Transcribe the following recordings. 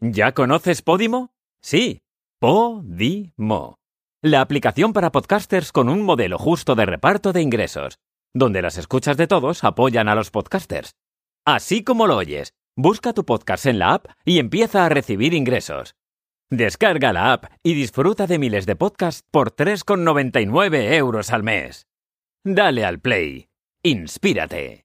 ¿Ya conoces Podimo? Sí, Podimo. La aplicación para podcasters con un modelo justo de reparto de ingresos, donde las escuchas de todos apoyan a los podcasters. Así como lo oyes, busca tu podcast en la app y empieza a recibir ingresos. Descarga la app y disfruta de miles de podcasts por 3,99 euros al mes. Dale al play. Inspírate.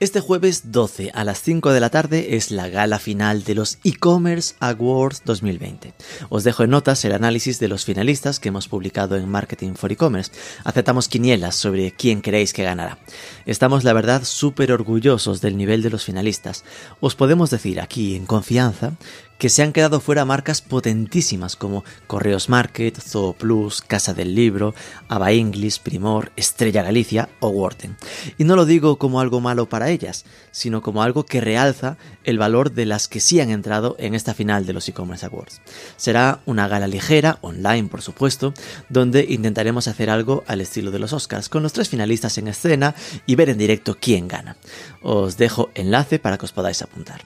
Este jueves 12 a las 5 de la tarde es la gala final de los e-commerce Awards 2020. Os dejo en notas el análisis de los finalistas que hemos publicado en Marketing for E-Commerce. Aceptamos quinielas sobre quién creéis que ganará. Estamos la verdad súper orgullosos del nivel de los finalistas. Os podemos decir aquí en confianza que se han quedado fuera marcas potentísimas como Correos Market, Zoo Plus, Casa del Libro, Ava English, Primor, Estrella Galicia o Worten. Y no lo digo como algo malo para ellas, sino como algo que realza el valor de las que sí han entrado en esta final de los e-commerce awards. Será una gala ligera, online por supuesto, donde intentaremos hacer algo al estilo de los Oscars, con los tres finalistas en escena y ver en directo quién gana. Os dejo enlace para que os podáis apuntar.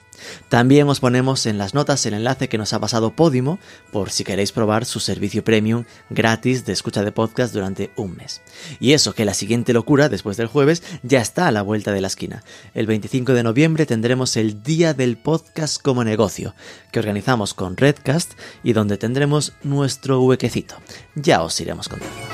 También os ponemos en las notas el enlace que nos ha pasado Podimo por si queréis probar su servicio premium gratis de escucha de podcast durante un mes. Y eso, que la siguiente locura, después del jueves, ya está a la vuelta de la esquina. El 25 de noviembre tendremos el Día del Podcast como negocio, que organizamos con Redcast y donde tendremos nuestro huequecito. Ya os iremos contando.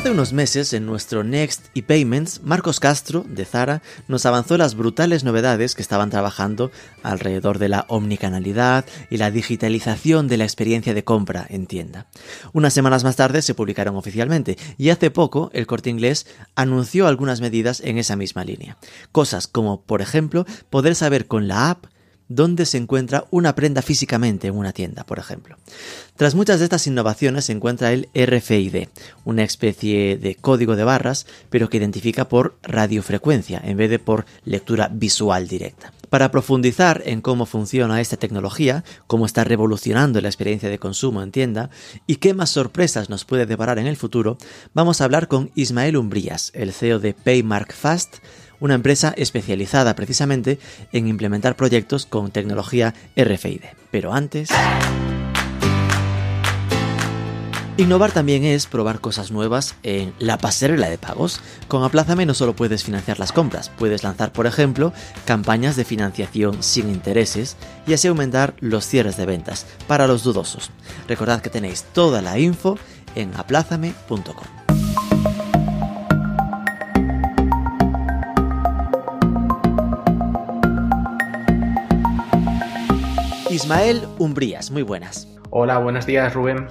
Hace unos meses, en nuestro Next y Payments, Marcos Castro, de Zara, nos avanzó las brutales novedades que estaban trabajando alrededor de la omnicanalidad y la digitalización de la experiencia de compra en tienda. Unas semanas más tarde se publicaron oficialmente y hace poco el corte inglés anunció algunas medidas en esa misma línea. Cosas como, por ejemplo, poder saber con la app dónde se encuentra una prenda físicamente en una tienda, por ejemplo. Tras muchas de estas innovaciones se encuentra el RFID, una especie de código de barras, pero que identifica por radiofrecuencia en vez de por lectura visual directa. Para profundizar en cómo funciona esta tecnología, cómo está revolucionando la experiencia de consumo en tienda y qué más sorpresas nos puede deparar en el futuro, vamos a hablar con Ismael Umbrías, el CEO de Paymark Fast, una empresa especializada precisamente en implementar proyectos con tecnología RFID. Pero antes... Innovar también es probar cosas nuevas en la pasarela de pagos. Con Aplázame no solo puedes financiar las compras, puedes lanzar, por ejemplo, campañas de financiación sin intereses y así aumentar los cierres de ventas para los dudosos. Recordad que tenéis toda la info en aplázame.com. Ismael Umbrías, muy buenas. Hola, buenos días Rubén.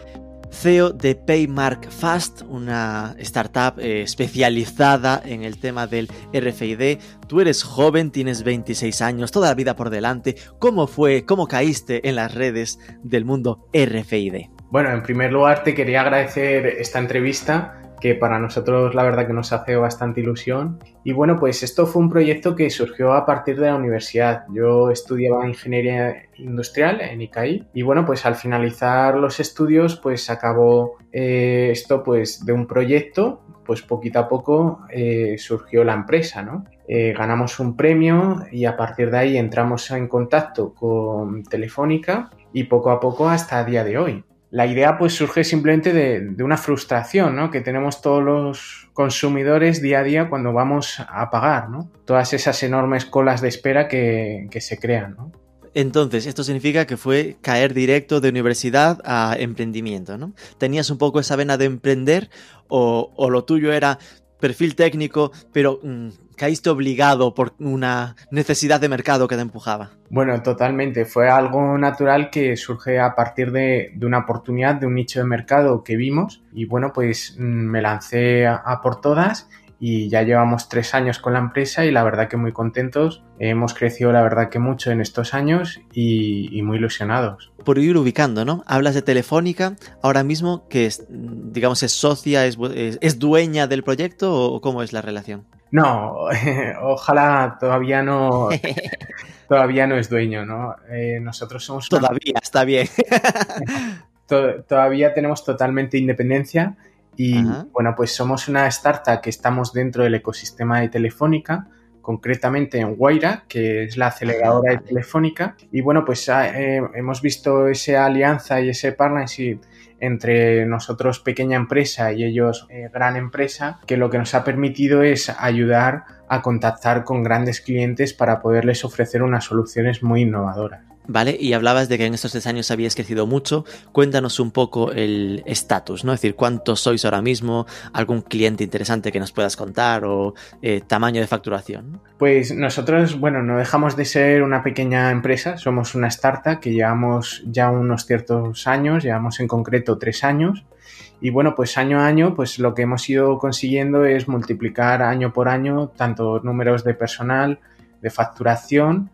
CEO de Paymark Fast, una startup eh, especializada en el tema del RFID. Tú eres joven, tienes 26 años, toda la vida por delante. ¿Cómo fue, cómo caíste en las redes del mundo RFID? Bueno, en primer lugar te quería agradecer esta entrevista que para nosotros la verdad que nos hace bastante ilusión. Y bueno, pues esto fue un proyecto que surgió a partir de la universidad. Yo estudiaba ingeniería industrial en ICAI y bueno, pues al finalizar los estudios pues acabó eh, esto pues de un proyecto, pues poquito a poco eh, surgió la empresa, ¿no? Eh, ganamos un premio y a partir de ahí entramos en contacto con Telefónica y poco a poco hasta el día de hoy la idea pues surge simplemente de, una frustración ¿no? que tenemos todos los consumidores día a día cuando vamos a pagar, ¿no? Todas esas enormes colas de espera que, se crean, ¿no? Entonces, esto significa que fue caer directo de universidad a emprendimiento, ¿no? ¿Tenías un poco esa vena de emprender o, lo tuyo era perfil técnico, pero mm, caíste obligado por una necesidad de mercado que te empujaba. Bueno, totalmente. Fue algo natural que surge a partir de, una oportunidad, de un nicho de mercado que vimos y bueno, pues mm, me lancé a, por todas y ya llevamos tres años con la empresa y la verdad que muy contentos. Hemos crecido la verdad que mucho en estos años y, muy ilusionados. Por ir ubicando, ¿no? Hablas de Telefónica, ahora mismo que es, digamos es socia, es, es, dueña del proyecto o cómo es la relación? No, ojalá todavía no, todavía no es dueño, ¿no? Eh, nosotros somos... Todavía, está bien. todavía tenemos totalmente independencia y bueno, pues somos una startup que estamos dentro del ecosistema de Telefónica, concretamente en Guaira, que es la aceleradora de Telefónica. Y bueno, pues ah, eh, hemos visto esa alianza y ese partnership entre nosotros pequeña empresa y ellos eh, gran empresa, que lo que nos ha permitido es ayudar a contactar con grandes clientes para poderles ofrecer unas soluciones muy innovadoras. Vale, y hablabas de que en estos tres años habías crecido mucho. Cuéntanos un poco el estatus, ¿no? Es decir, ¿cuántos sois ahora mismo? ¿Algún cliente interesante que nos puedas contar? ¿O eh, tamaño de facturación? Pues nosotros, bueno, no dejamos de ser una pequeña empresa, somos una startup que llevamos ya unos ciertos años, llevamos en concreto tres años. Y bueno, pues año a año, pues lo que hemos ido consiguiendo es multiplicar año por año tanto números de personal, de facturación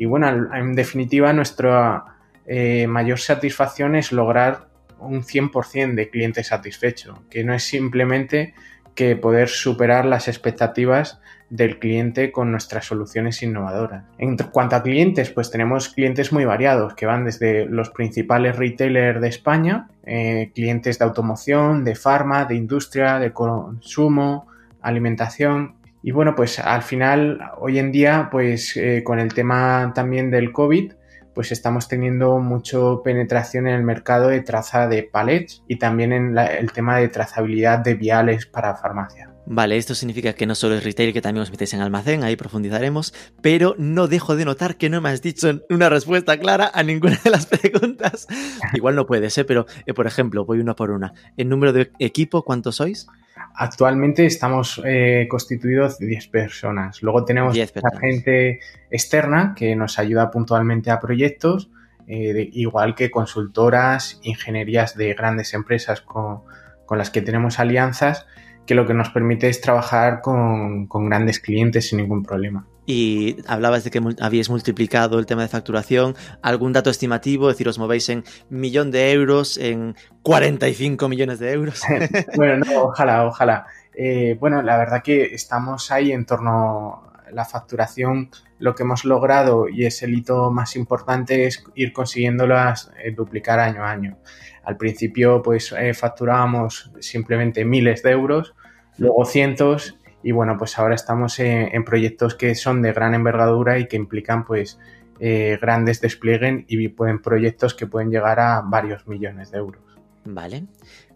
y bueno, en definitiva, nuestra eh, mayor satisfacción es lograr un 100% de cliente satisfecho, que no es simplemente que poder superar las expectativas del cliente con nuestras soluciones innovadoras. En cuanto a clientes, pues tenemos clientes muy variados que van desde los principales retailers de España, eh, clientes de automoción, de farma, de industria, de consumo, alimentación, y bueno, pues al final, hoy en día, pues eh, con el tema también del COVID, pues estamos teniendo mucho penetración en el mercado de traza de palets y también en el tema de trazabilidad de viales para farmacia. Vale, esto significa que no solo es retail, que también os metéis en almacén, ahí profundizaremos, pero no dejo de notar que no me has dicho una respuesta clara a ninguna de las preguntas. Igual no puede ser, pero eh, por ejemplo, voy una por una. ¿El número de equipo cuántos sois? Actualmente estamos eh, constituidos de 10 personas. Luego tenemos gente externa que nos ayuda puntualmente a proyectos, eh, igual que consultoras, ingenierías de grandes empresas con, las que tenemos alianzas, que lo que nos permite es trabajar con grandes clientes sin ningún problema y hablabas de que habíais multiplicado el tema de facturación. ¿Algún dato estimativo? Es decir, os movéis en millón de euros, en 45 millones de euros. bueno, no, ojalá, ojalá. Eh, bueno, la verdad que estamos ahí en torno a la facturación. Lo que hemos logrado y es el hito más importante es ir consiguiéndolas eh, duplicar año a año. Al principio, pues eh, facturábamos simplemente miles de euros, luego cientos y bueno, pues ahora estamos en, proyectos que son de gran envergadura y que implican pues eh, grandes despliegues y pueden proyectos que pueden llegar a varios millones de euros. Vale.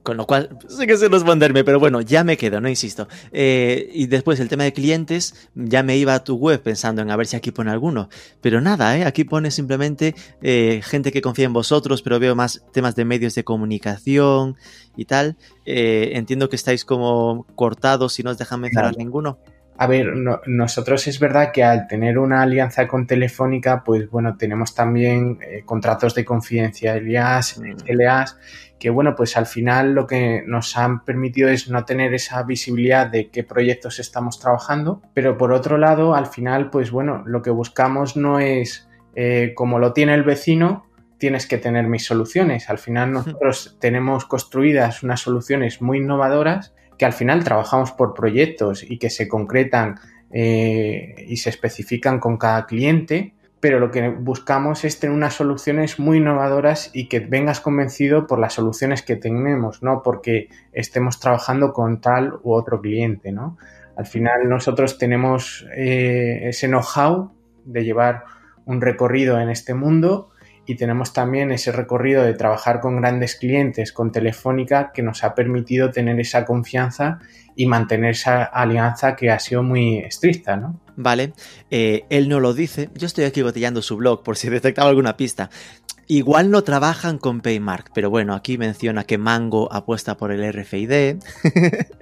Con lo cual, sé que sé responderme, pero bueno, ya me quedo, no insisto. Eh, y después el tema de clientes, ya me iba a tu web pensando en a ver si aquí pone alguno. Pero nada, ¿eh? aquí pone simplemente eh, gente que confía en vosotros, pero veo más temas de medios de comunicación y tal. Eh, entiendo que estáis como cortados y no os dejan mencionar ninguno. A ver, nosotros es verdad que al tener una alianza con Telefónica, pues bueno, tenemos también contratos de confidencialidad, LAs, que bueno, pues al final lo que nos han permitido es no tener esa visibilidad de qué proyectos estamos trabajando, pero por otro lado, al final, pues bueno, lo que buscamos no es eh, como lo tiene el vecino, tienes que tener mis soluciones. Al final nosotros tenemos construidas unas soluciones muy innovadoras que al final trabajamos por proyectos y que se concretan eh, y se especifican con cada cliente pero lo que buscamos es tener unas soluciones muy innovadoras y que vengas convencido por las soluciones que tenemos, no porque estemos trabajando con tal u otro cliente, ¿no? Al final nosotros tenemos eh, ese know-how de llevar un recorrido en este mundo y tenemos también ese recorrido de trabajar con grandes clientes, con Telefónica, que nos ha permitido tener esa confianza y mantener esa alianza que ha sido muy estricta, ¿no? ¿vale? Eh, él no lo dice, yo estoy aquí botellando su blog por si detectaba alguna pista. Igual no trabajan con Paymark, pero bueno, aquí menciona que Mango apuesta por el RFID.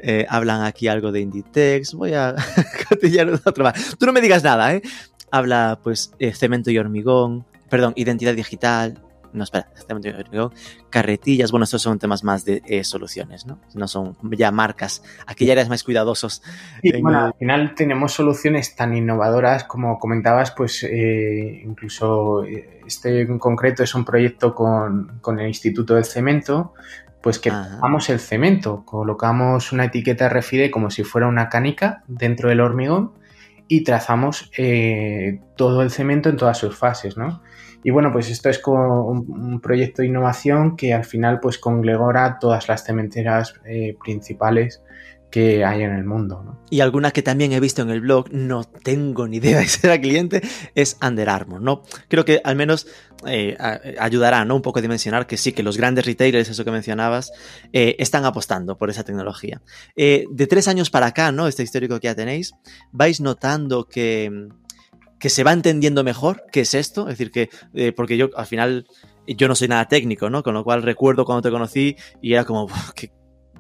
Eh, hablan aquí algo de Inditex. Voy a cotillar otro más. Tú no me digas nada, ¿eh? Habla, pues, eh, cemento y hormigón. Perdón, identidad digital. no, espera, carretillas, bueno, estos son temas más de eh, soluciones, ¿no? No son ya marcas, aquí ya eres más cuidadosos. Y bueno, al final tenemos soluciones tan innovadoras como comentabas, pues eh, incluso eh, este en concreto es un proyecto con, con el Instituto del Cemento, pues que colocamos el cemento, colocamos una etiqueta RFID como si fuera una canica dentro del hormigón y trazamos eh, todo el cemento en todas sus fases, ¿no? Y bueno, pues esto es un, proyecto de innovación que al final pues congregora todas las cementeras eh, principales que hay en el mundo. ¿no? Y alguna que también he visto en el blog, no tengo ni idea de si era cliente, es Under Armour, ¿no? Creo que al menos eh, ayudará, ¿no? Un poco a dimensionar que sí, que los grandes retailers, eso que mencionabas, eh, están apostando por esa tecnología. Eh, de tres años para acá, ¿no? Este histórico que ya tenéis, vais notando que, que se va entendiendo mejor qué es esto, es decir, que, porque yo al final yo no soy nada técnico, ¿no? Con lo cual recuerdo cuando te conocí y era como, ¿qué,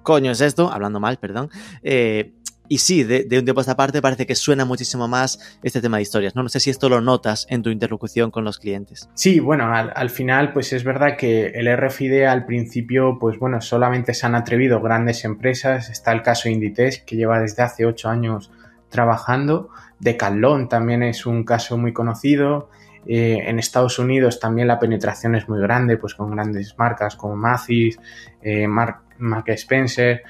coño es esto? Hablando mal, perdón. Eh, y sí, de, un tiempo a esta parte parece que suena muchísimo más este tema de historias. ¿no? sé si esto lo notas en tu interlocución con los clientes. Sí, bueno, al, final, pues es verdad que el RFID al principio, pues bueno, solamente se han atrevido grandes empresas. Está el caso Inditex, que lleva desde hace ocho años trabajando. Decathlon también es un caso muy conocido. Eh, en Estados Unidos también la penetración es muy grande, pues con grandes marcas como Macy's, eh, Mark Spencer.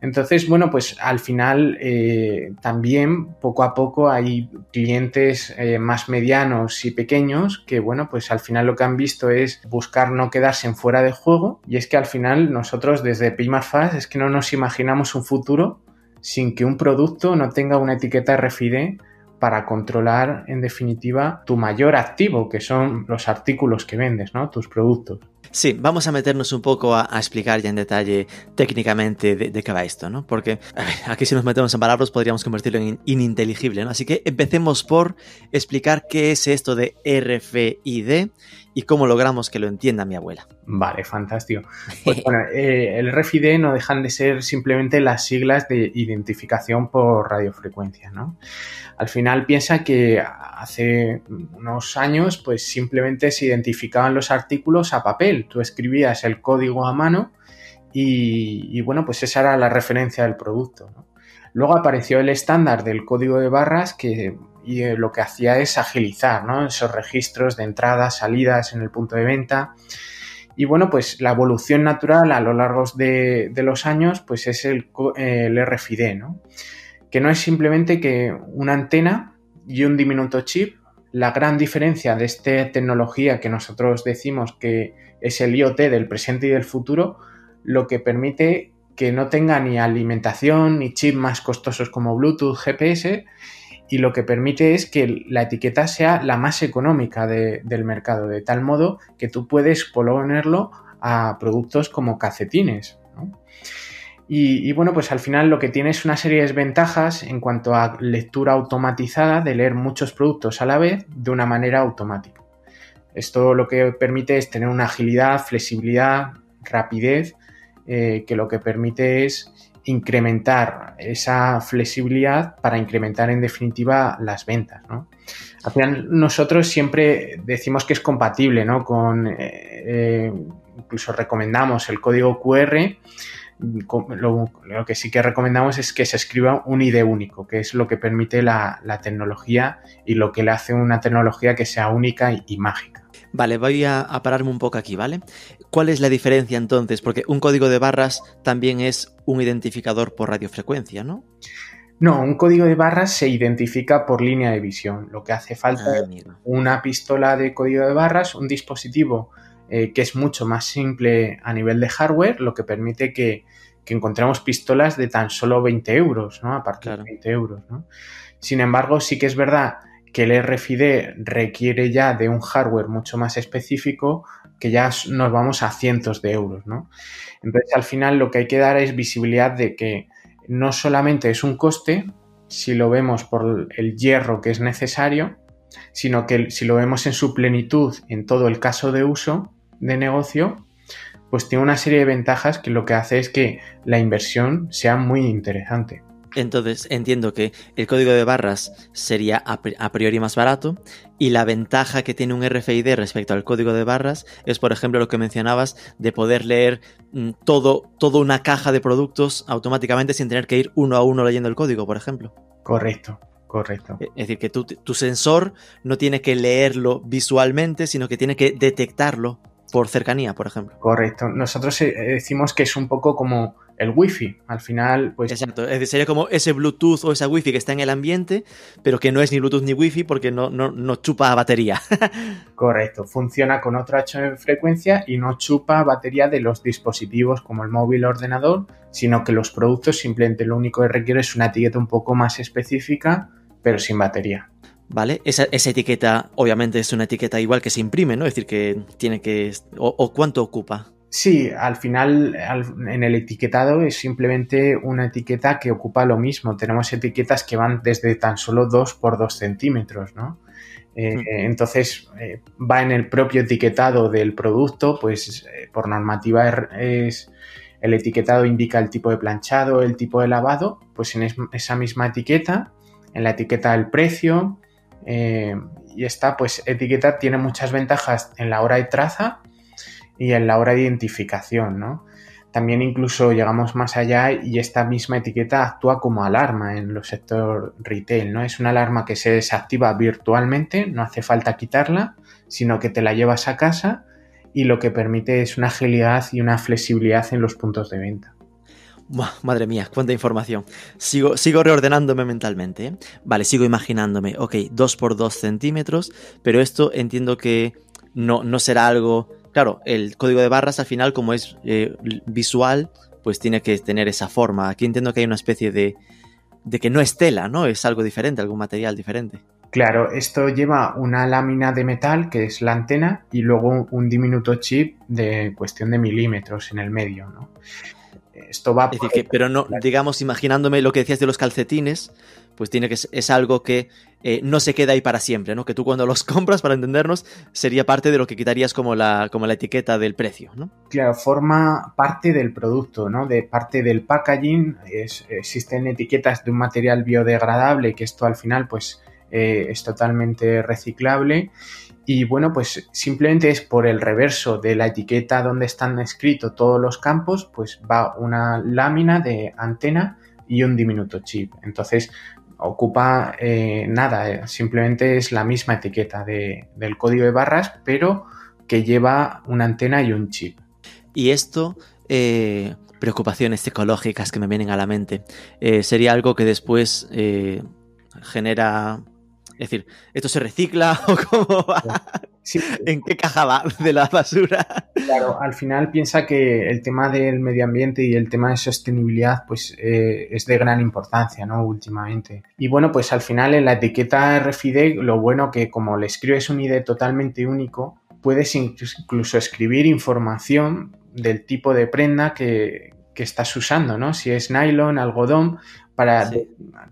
Entonces, bueno, pues al final eh, también poco a poco hay clientes eh, más medianos y pequeños que, bueno, pues al final lo que han visto es buscar no quedarse fuera de juego y es que al final nosotros desde Fast es que no nos imaginamos un futuro sin que un producto no tenga una etiqueta RFID para controlar en definitiva tu mayor activo, que son los artículos que vendes, ¿no? Tus productos. Sí, vamos a meternos un poco a, explicar ya en detalle técnicamente de, qué va esto, ¿no? Porque aquí si nos metemos en palabras podríamos convertirlo en ininteligible, ¿no? Así que empecemos por explicar qué es esto de RFID y cómo logramos que lo entienda mi abuela. Vale, fantástico. Pues bueno, eh, el RFID no dejan de ser simplemente las siglas de identificación por radiofrecuencia, ¿no? Al final piensa que hace unos años pues simplemente se identificaban los artículos a papel. Tú escribías el código a mano y, bueno, pues esa era la referencia del producto. Luego apareció el estándar del código de barras que eh, lo que hacía es agilizar esos registros de entradas, salidas en el punto de venta. Y bueno, pues la evolución natural a lo largo de, los años pues es el, el RFID, ¿no? que no es simplemente que una antena y un diminuto chip. La gran diferencia de esta tecnología que nosotros decimos que es el IoT del presente y del futuro, lo que permite que no tenga ni alimentación ni chip más costosos como Bluetooth, GPS, y lo que permite es que la etiqueta sea la más económica del mercado, de tal modo que tú puedes ponerlo a productos como calcetines. Y, bueno, pues al final lo que tiene es una serie de ventajas en cuanto a lectura automatizada de leer muchos productos a la vez de una manera automática. Esto lo que permite es tener una agilidad, flexibilidad, rapidez, eh, que lo que permite es incrementar esa flexibilidad para incrementar en definitiva las ventas. Al final nosotros siempre decimos que es compatible ¿no? con, eh, eh, incluso recomendamos el código QR lo, que sí que recomendamos es que se escriba un ID único, que es lo que permite la, tecnología y lo que le hace una tecnología que sea única y, mágica. Vale, voy a, pararme un poco aquí, ¿vale? ¿Cuál es la diferencia entonces? Porque un código de barras también es un identificador por radiofrecuencia, ¿no? No, un código de barras se identifica por línea de visión. Lo que hace falta ah, es una pistola de código de barras, un dispositivo eh, que es mucho más simple a nivel de hardware, lo que permite que, encontremos pistolas de tan solo 20 euros, ¿no? A partir de 20 euros, ¿no? Sin embargo, sí que es verdad que el RFID requiere ya de un hardware mucho más específico que ya nos vamos a cientos de euros, ¿no? Entonces, al final lo que hay que dar es visibilidad de que no solamente es un coste, si lo vemos por el hierro que es necesario, sino que si lo vemos en su plenitud en todo el caso de uso, de negocio, pues tiene una serie de ventajas que lo que hace es que la inversión sea muy interesante. Entonces entiendo que el código de barras sería a priori más barato y la ventaja que tiene un RFID respecto al código de barras es, por ejemplo, lo que mencionabas de poder leer mm, todo, toda una caja de productos automáticamente sin tener que ir uno a uno leyendo el código, por ejemplo. Correcto. Correcto. Es decir, que tu, tu sensor no tiene que leerlo visualmente, sino que tiene que detectarlo por cercanía, por ejemplo. Correcto. Nosotros eh, decimos que es un poco como el wifi. Al final, pues. Exacto. sería como ese Bluetooth o esa wifi que está en el ambiente, pero que no es ni Bluetooth ni wifi porque no, no, chupa batería. Correcto. Funciona con otra frecuencia y no chupa batería de los dispositivos como el móvil o ordenador, sino que los productos simplemente lo único que requiere es una etiqueta un poco más específica, pero sin batería. ¿Vale? Esa, etiqueta, obviamente, es una etiqueta igual que se imprime, ¿no? Es decir, que tiene que. o cuánto ocupa? Sí, al final en el etiquetado es simplemente una etiqueta que ocupa lo mismo. Tenemos etiquetas que van desde tan solo 2 por 2 centímetros, ¿no? Eh, hmm. Entonces eh, va en el propio etiquetado del producto, pues eh, por normativa es, el etiquetado indica el tipo de planchado, el tipo de lavado, pues en esa misma etiqueta, en la etiqueta del precio, y esta pues etiqueta tiene muchas ventajas en la hora de traza y en la hora de identificación, ¿no? También incluso llegamos más allá y esta misma etiqueta actúa como alarma en los sector retail, ¿no? Es una alarma que se desactiva virtualmente, no hace falta quitarla, sino que te la llevas a casa y lo que permite es una agilidad y una flexibilidad en los puntos de venta. madre mía, cuánta información. Sigo, sigo reordenándome mentalmente. ¿eh? Vale, sigo imaginándome, ok, 2 por 2 centímetros, pero esto entiendo que no, no será algo Claro, el código de barras al final, como es eh, visual, pues tiene que tener esa forma. Aquí entiendo que hay una especie de, de que no es tela, ¿no? Es algo diferente, algún material diferente. Claro, esto lleva una lámina de metal, que es la antena, y luego un diminuto chip de cuestión de milímetros en el medio, ¿no? Esto va... Es decir, que, pero no, digamos, imaginándome lo que decías de los calcetines, pues tiene que es algo que eh, no se queda ahí para siempre, ¿no? Que tú cuando los compras, para entendernos, sería parte de lo que quitarías como la, como la etiqueta del precio, ¿no? Claro, forma parte del producto, ¿no? De parte del packaging. existen etiquetas de un material biodegradable, que esto al final, pues, eh, es totalmente reciclable. Y bueno, pues simplemente es por el reverso de la etiqueta donde están escritos todos los campos, pues va una lámina de antena y un diminuto chip. Entonces, ocupa eh, nada, eh, simplemente es la misma etiqueta del código de barras, pero que lleva una antena y un chip. Y esto, eh, preocupaciones ecológicas que me vienen a la mente, sería algo que después genera es decir, ¿esto se recicla o cómo va? ¿En qué caja va de la basura? Claro, al final piensa que el tema del medio ambiente y el tema de sostenibilidad pues eh, es de gran importancia, ¿no? Últimamente. Y bueno, pues al final en la etiqueta RFID lo bueno que como le escribes un ID totalmente único, puedes incluso escribir información del tipo de prenda que, que estás usando, ¿no? Si es nylon, algodón, para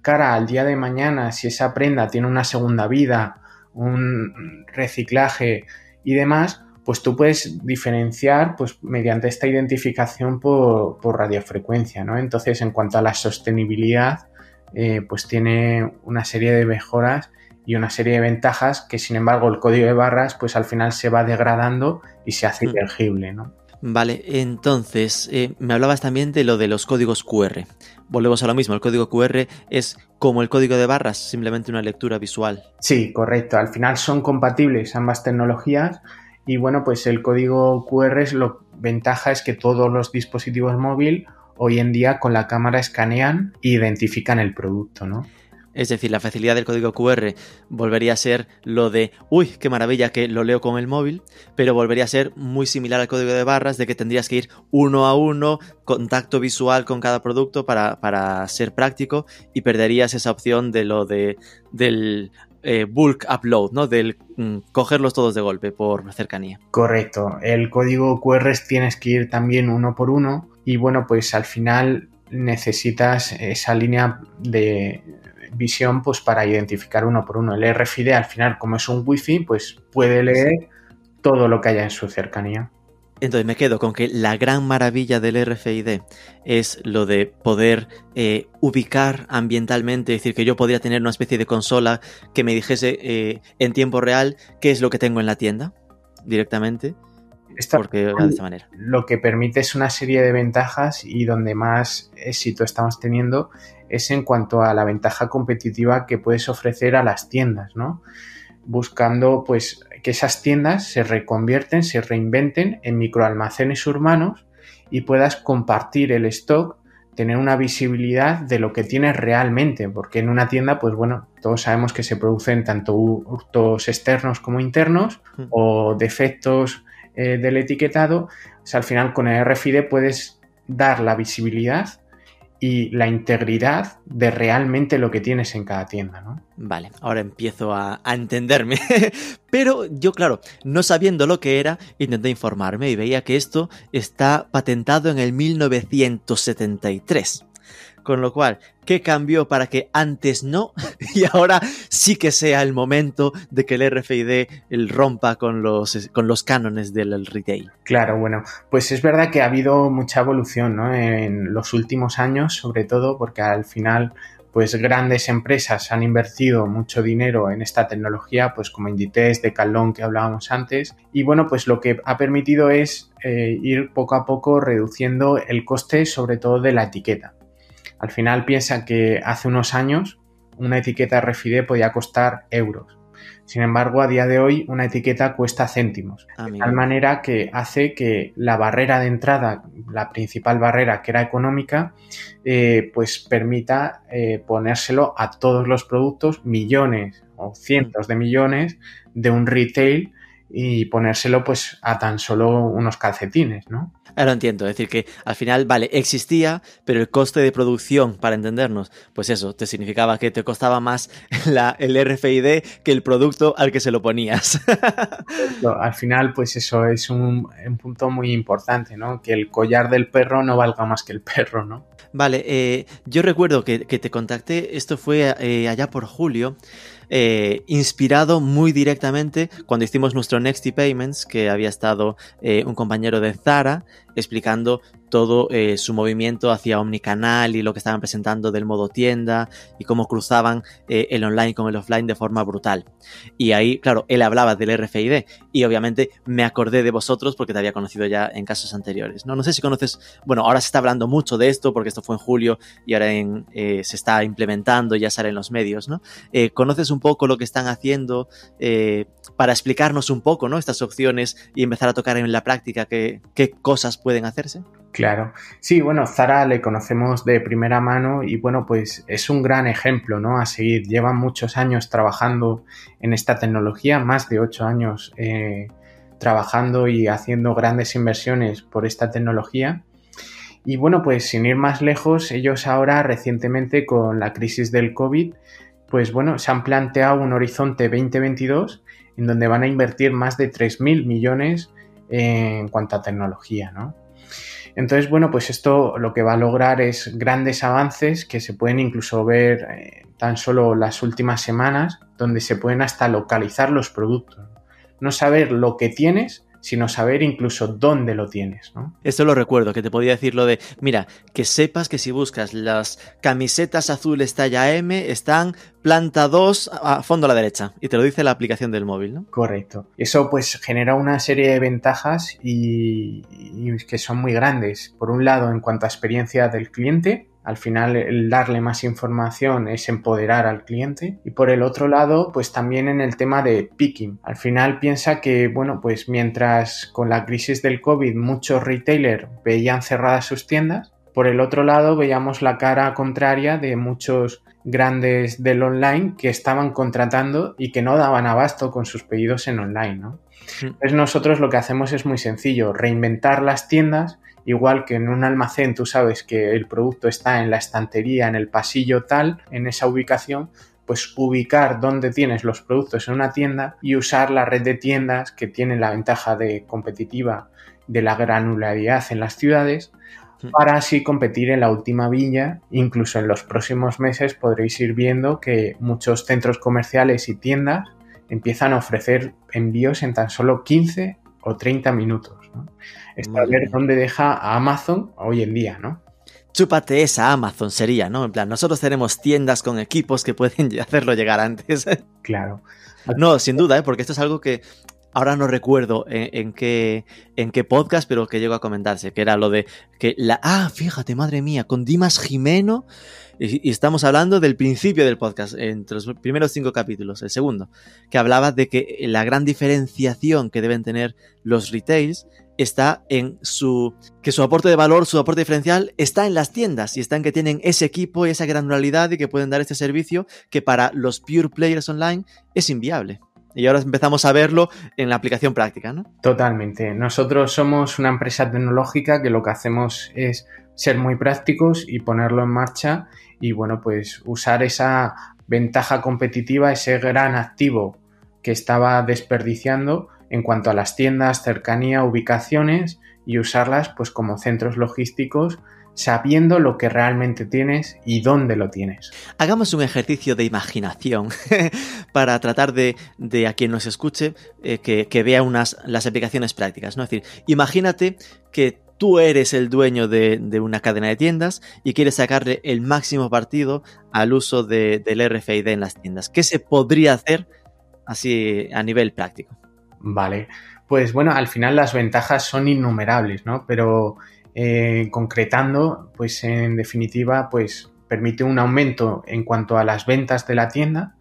cara al día de mañana, si esa prenda tiene una segunda vida, un reciclaje y demás, pues tú puedes diferenciar pues, mediante esta identificación por, radiofrecuencia, ¿no? Entonces, en cuanto a la sostenibilidad, eh, pues tiene una serie de mejoras y una serie de ventajas que, sin embargo, el código de barras, pues al final se va degradando y se hace mm. ilegible, ¿no? Vale, entonces, eh, me hablabas también de lo de los códigos QR. Volvemos a lo mismo, el código QR es como el código de barras, simplemente una lectura visual. Sí, correcto. Al final son compatibles ambas tecnologías y bueno, pues el código QR es lo ventaja es que todos los dispositivos móviles hoy en día con la cámara escanean e identifican el producto, ¿no? Es decir, la facilidad del código QR volvería a ser lo de, uy, qué maravilla que lo leo con el móvil, pero volvería a ser muy similar al código de barras de que tendrías que ir uno a uno, contacto visual con cada producto para, para ser práctico y perderías esa opción de lo de, del eh, bulk upload, ¿no? Del mm, cogerlos todos de golpe por cercanía. Correcto. El código QR tienes que ir también uno por uno y bueno, pues al final necesitas esa línea de visión pues para identificar uno por uno. El RFID al final, como es un wifi, pues puede leer todo lo que haya en su cercanía. Entonces me quedo con que la gran maravilla del RFID es lo de poder eh, ubicar ambientalmente, es decir, que yo podría tener una especie de consola que me dijese eh, en tiempo real qué es lo que tengo en la tienda directamente. porque de esta manera. Lo que permite es una serie de ventajas y donde más éxito estamos teniendo es en cuanto a la ventaja competitiva que puedes ofrecer a las tiendas, ¿no? Buscando pues que esas tiendas se reconvierten, se reinventen en microalmacenes urbanos y puedas compartir el stock, tener una visibilidad de lo que tienes realmente, porque en una tienda, pues bueno, todos sabemos que se producen tanto hurtos externos como internos mm. o defectos eh, del etiquetado. O sea, al final con el RFID puedes dar la visibilidad y la integridad de realmente lo que tienes en cada tienda, ¿no? Vale, ahora empiezo a, a entenderme. Pero yo, claro, no sabiendo lo que era, intenté informarme y veía que esto está patentado en el 1973. Con lo cual, ¿qué cambió para que antes no y ahora sí que sea el momento de que el RFID el rompa con los, con los cánones del retail? Claro, bueno, pues es verdad que ha habido mucha evolución ¿no? en los últimos años, sobre todo porque al final pues grandes empresas han invertido mucho dinero en esta tecnología, pues como Inditex, Decathlon que hablábamos antes, y bueno, pues lo que ha permitido es eh, ir poco a poco reduciendo el coste sobre todo de la etiqueta. Al final piensa que hace unos años una etiqueta RFID podía costar euros. Sin embargo, a día de hoy una etiqueta cuesta céntimos. Ah, de tal manera que hace que la barrera de entrada, la principal barrera que era económica, eh, pues permita eh, ponérselo a todos los productos, millones o cientos de millones de un retail y ponérselo pues a tan solo unos calcetines, ¿no? Ahora entiendo, es decir, que al final, vale, existía, pero el coste de producción, para entendernos, pues eso, te significaba que te costaba más la, el RFID que el producto al que se lo ponías. al final, pues eso es un, punto muy importante, ¿no? Que el collar del perro no valga más que el perro, ¿no? Vale, eh, yo recuerdo que, te contacté, esto fue eh, allá por julio, eh, inspirado muy directamente cuando hicimos nuestro Nexty Payments, que había estado eh, un compañero de Zara explicando todo eh, su movimiento hacia omnicanal y lo que estaban presentando del modo tienda y cómo cruzaban eh, el online con el offline de forma brutal. Y ahí, claro, él hablaba del RFID y obviamente me acordé de vosotros porque te había conocido ya en casos anteriores. No, no sé si conoces, bueno, ahora se está hablando mucho de esto porque esto fue en julio y ahora eh, se está implementando, ya sale en los medios, ¿no? ¿Conoces un poco lo que están haciendo para explicarnos un poco, ¿no? Estas opciones y empezar a tocar en la práctica qué, qué cosas pueden hacerse? Claro, sí, bueno, Zara le conocemos de primera mano y bueno, pues es un gran ejemplo, ¿no? A seguir. Llevan muchos años trabajando en esta tecnología, más de ocho años eh, trabajando y haciendo grandes inversiones por esta tecnología. Y bueno, pues sin ir más lejos, ellos ahora recientemente con la crisis del COVID, pues bueno, se han planteado un horizonte 2022 en donde van a invertir más de 3.000 millones en cuanto a tecnología, ¿no? Entonces, bueno, pues esto lo que va a lograr es grandes avances que se pueden incluso ver eh, tan solo las últimas semanas, donde se pueden hasta localizar los productos. No saber lo que tienes, sino saber incluso dónde lo tienes. ¿no? Esto lo recuerdo, que te podía decir lo de, mira, que sepas que si buscas las camisetas azules talla M, están planta 2 a fondo a la derecha, y te lo dice la aplicación del móvil, ¿no? Correcto. Eso pues genera una serie de ventajas y que son muy grandes. Por un lado, en cuanto a experiencia del cliente, al final, el darle más información es empoderar al cliente. Y por el otro lado, pues también en el tema de picking. Al final piensa que, bueno, pues mientras con la crisis del COVID muchos retailers veían cerradas sus tiendas, por el otro lado veíamos la cara contraria de muchos grandes del online que estaban contratando y que no daban abasto con sus pedidos en online, ¿no? Mm. Entonces nosotros lo que hacemos es muy sencillo, reinventar las tiendas Igual que en un almacén tú sabes que el producto está en la estantería, en el pasillo tal, en esa ubicación, pues ubicar dónde tienes los productos en una tienda y usar la red de tiendas que tiene la ventaja de competitiva de la granularidad en las ciudades para así competir en la última villa. Incluso en los próximos meses podréis ir viendo que muchos centros comerciales y tiendas empiezan a ofrecer envíos en tan solo 15 o 30 minutos. ¿no? Es saber dónde deja a Amazon hoy en día, ¿no? Chúpate esa Amazon sería, ¿no? En plan, nosotros tenemos tiendas con equipos que pueden hacerlo llegar antes. Claro. No, sin duda, ¿eh? porque esto es algo que ahora no recuerdo en, qué, en qué podcast, pero que llegó a comentarse, que era lo de que la... Ah, fíjate, madre mía, con Dimas Jimeno, y, estamos hablando del principio del podcast, entre los primeros cinco capítulos, el segundo, que hablaba de que la gran diferenciación que deben tener los retails está en su que su aporte de valor, su aporte diferencial está en las tiendas y está en que tienen ese equipo y esa granularidad y que pueden dar este servicio que para los pure players online es inviable. Y ahora empezamos a verlo en la aplicación práctica, ¿no? Totalmente. Nosotros somos una empresa tecnológica que lo que hacemos es ser muy prácticos y ponerlo en marcha y bueno, pues usar esa ventaja competitiva, ese gran activo que estaba desperdiciando en cuanto a las tiendas, cercanía, ubicaciones y usarlas pues como centros logísticos sabiendo lo que realmente tienes y dónde lo tienes. Hagamos un ejercicio de imaginación para tratar de, a quien nos escuche eh, que, vea unas, las aplicaciones prácticas. ¿no? Es decir, imagínate que tú eres el dueño de, una cadena de tiendas y quieres sacarle el máximo partido al uso del RFID en las tiendas. ¿Qué se podría hacer así a nivel práctico? Vale, pues bueno, al final las ventajas son innumerables, ¿no? Pero eh, concretando, pues en definitiva, pues permite un aumento en cuanto a las ventas de la tienda,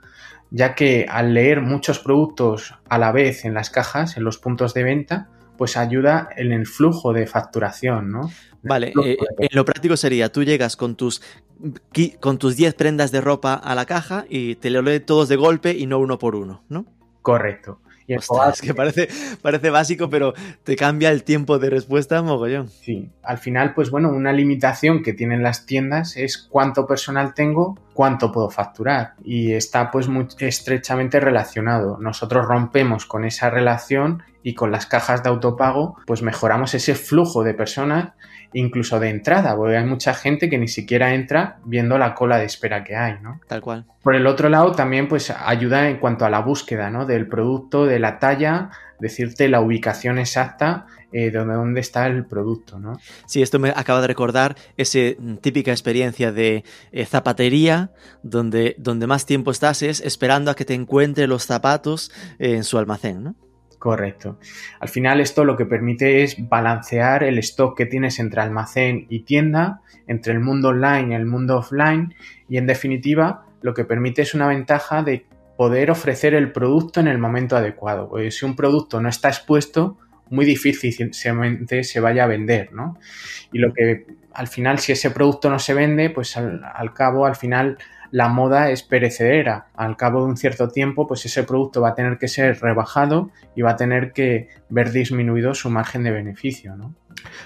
ya que al leer muchos productos a la vez en las cajas, en los puntos de venta, pues ayuda en el flujo de facturación, ¿no? Vale, eh, en lo práctico sería, tú llegas con tus con tus 10 prendas de ropa a la caja y te lo lee todos de golpe y no uno por uno, ¿no? Correcto. Es que parece, parece básico, pero te cambia el tiempo de respuesta mogollón. Sí, al final, pues bueno, una limitación que tienen las tiendas es cuánto personal tengo, cuánto puedo facturar. Y está pues muy estrechamente relacionado. Nosotros rompemos con esa relación y con las cajas de autopago, pues mejoramos ese flujo de personas incluso de entrada, porque hay mucha gente que ni siquiera entra viendo la cola de espera que hay, ¿no? Tal cual. Por el otro lado, también pues ayuda en cuanto a la búsqueda, ¿no? Del producto, de la talla, decirte la ubicación exacta eh, de dónde está el producto, ¿no? Sí, esto me acaba de recordar esa típica experiencia de eh, zapatería, donde, donde más tiempo estás es esperando a que te encuentre los zapatos en su almacén, ¿no? Correcto. Al final esto lo que permite es balancear el stock que tienes entre almacén y tienda, entre el mundo online y el mundo offline y en definitiva lo que permite es una ventaja de poder ofrecer el producto en el momento adecuado. Porque si un producto no está expuesto, muy difícilmente se vaya a vender, ¿no? Y lo que al final, si ese producto no se vende, pues al, al cabo, al final la moda es perecedera. Al cabo de un cierto tiempo, pues ese producto va a tener que ser rebajado y va a tener que ver disminuido su margen de beneficio, ¿no?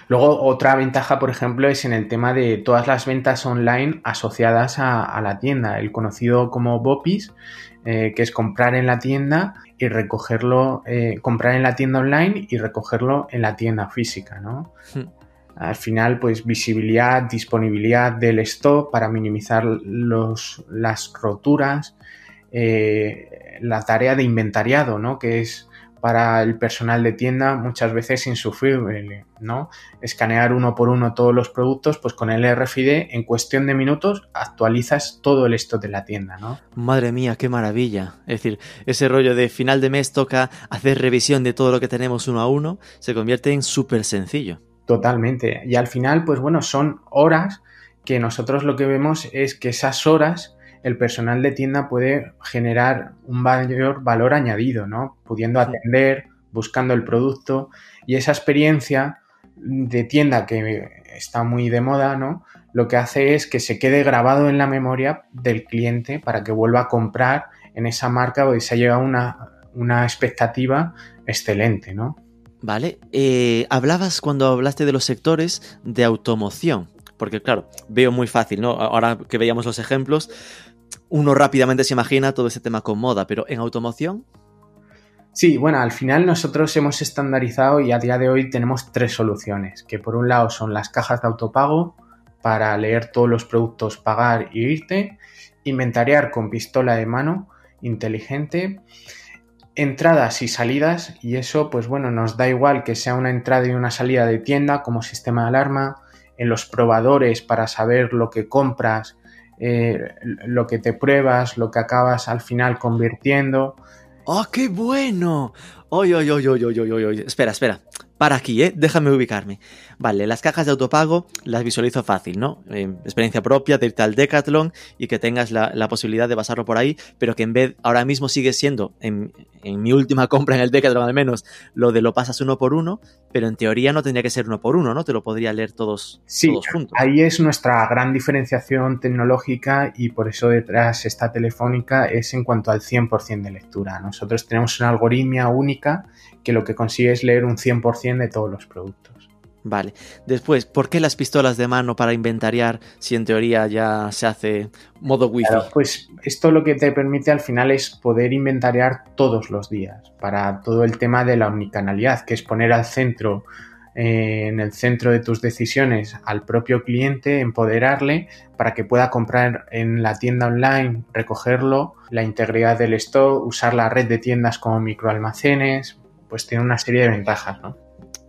Luego, otra ventaja, por ejemplo, es en el tema de todas las ventas online asociadas a, la tienda, el conocido como BOPIS, eh, que es comprar en la tienda y recogerlo, eh, comprar en la tienda online y recogerlo en la tienda física, ¿no? Hmm. Al final, pues visibilidad, disponibilidad del stock para minimizar los, las roturas, eh, la tarea de inventariado, ¿no? Que es para el personal de tienda muchas veces insufrible, ¿no? Escanear uno por uno todos los productos, pues con el RFID en cuestión de minutos actualizas todo el stock de la tienda, ¿no? Madre mía, qué maravilla. Es decir, ese rollo de final de mes toca hacer revisión de todo lo que tenemos uno a uno, se convierte en súper sencillo. Totalmente. Y al final, pues bueno, son horas que nosotros lo que vemos es que esas horas el personal de tienda puede generar un mayor valor añadido, ¿no? Pudiendo atender, buscando el producto y esa experiencia de tienda que está muy de moda, ¿no? Lo que hace es que se quede grabado en la memoria del cliente para que vuelva a comprar en esa marca o se ha llegado una, una expectativa excelente, ¿no? Vale, eh, hablabas cuando hablaste de los sectores de automoción, porque claro, veo muy fácil, ¿no? Ahora que veíamos los ejemplos, uno rápidamente se imagina todo ese tema con moda, pero en automoción... Sí, bueno, al final nosotros hemos estandarizado y a día de hoy tenemos tres soluciones, que por un lado son las cajas de autopago para leer todos los productos, pagar y irte, inventariar con pistola de mano inteligente entradas y salidas y eso pues bueno nos da igual que sea una entrada y una salida de tienda como sistema de alarma, en los probadores para saber lo que compras, eh, lo que te pruebas, lo que acabas al final convirtiendo. ¡Oh, qué bueno! Oye, oye, oye, oye, oye, oye, Espera, espera. Para aquí, ¿eh? Déjame ubicarme. Vale, las cajas de autopago las visualizo fácil, ¿no? Eh, experiencia propia de irte al Decathlon y que tengas la, posibilidad de pasarlo por ahí, pero que en vez, ahora mismo sigue siendo, en, mi última compra en el Decathlon al menos, lo de lo pasas uno por uno, pero en teoría no tendría que ser uno por uno, ¿no? Te lo podría leer todos, sí, todos juntos. Ahí es nuestra gran diferenciación tecnológica y por eso detrás esta telefónica es en cuanto al 100% de lectura. Nosotros tenemos una algoritmia única que lo que consigue es leer un 100% de todos los productos. Vale. Después, ¿por qué las pistolas de mano para inventariar si en teoría ya se hace modo wifi? pues esto lo que te permite al final es poder inventariar todos los días para todo el tema de la omnicanalidad, que es poner al centro, eh, en el centro de tus decisiones al propio cliente, empoderarle para que pueda comprar en la tienda online, recogerlo, la integridad del stock, usar la red de tiendas como microalmacenes, pues tiene una serie de ventajas, ¿no?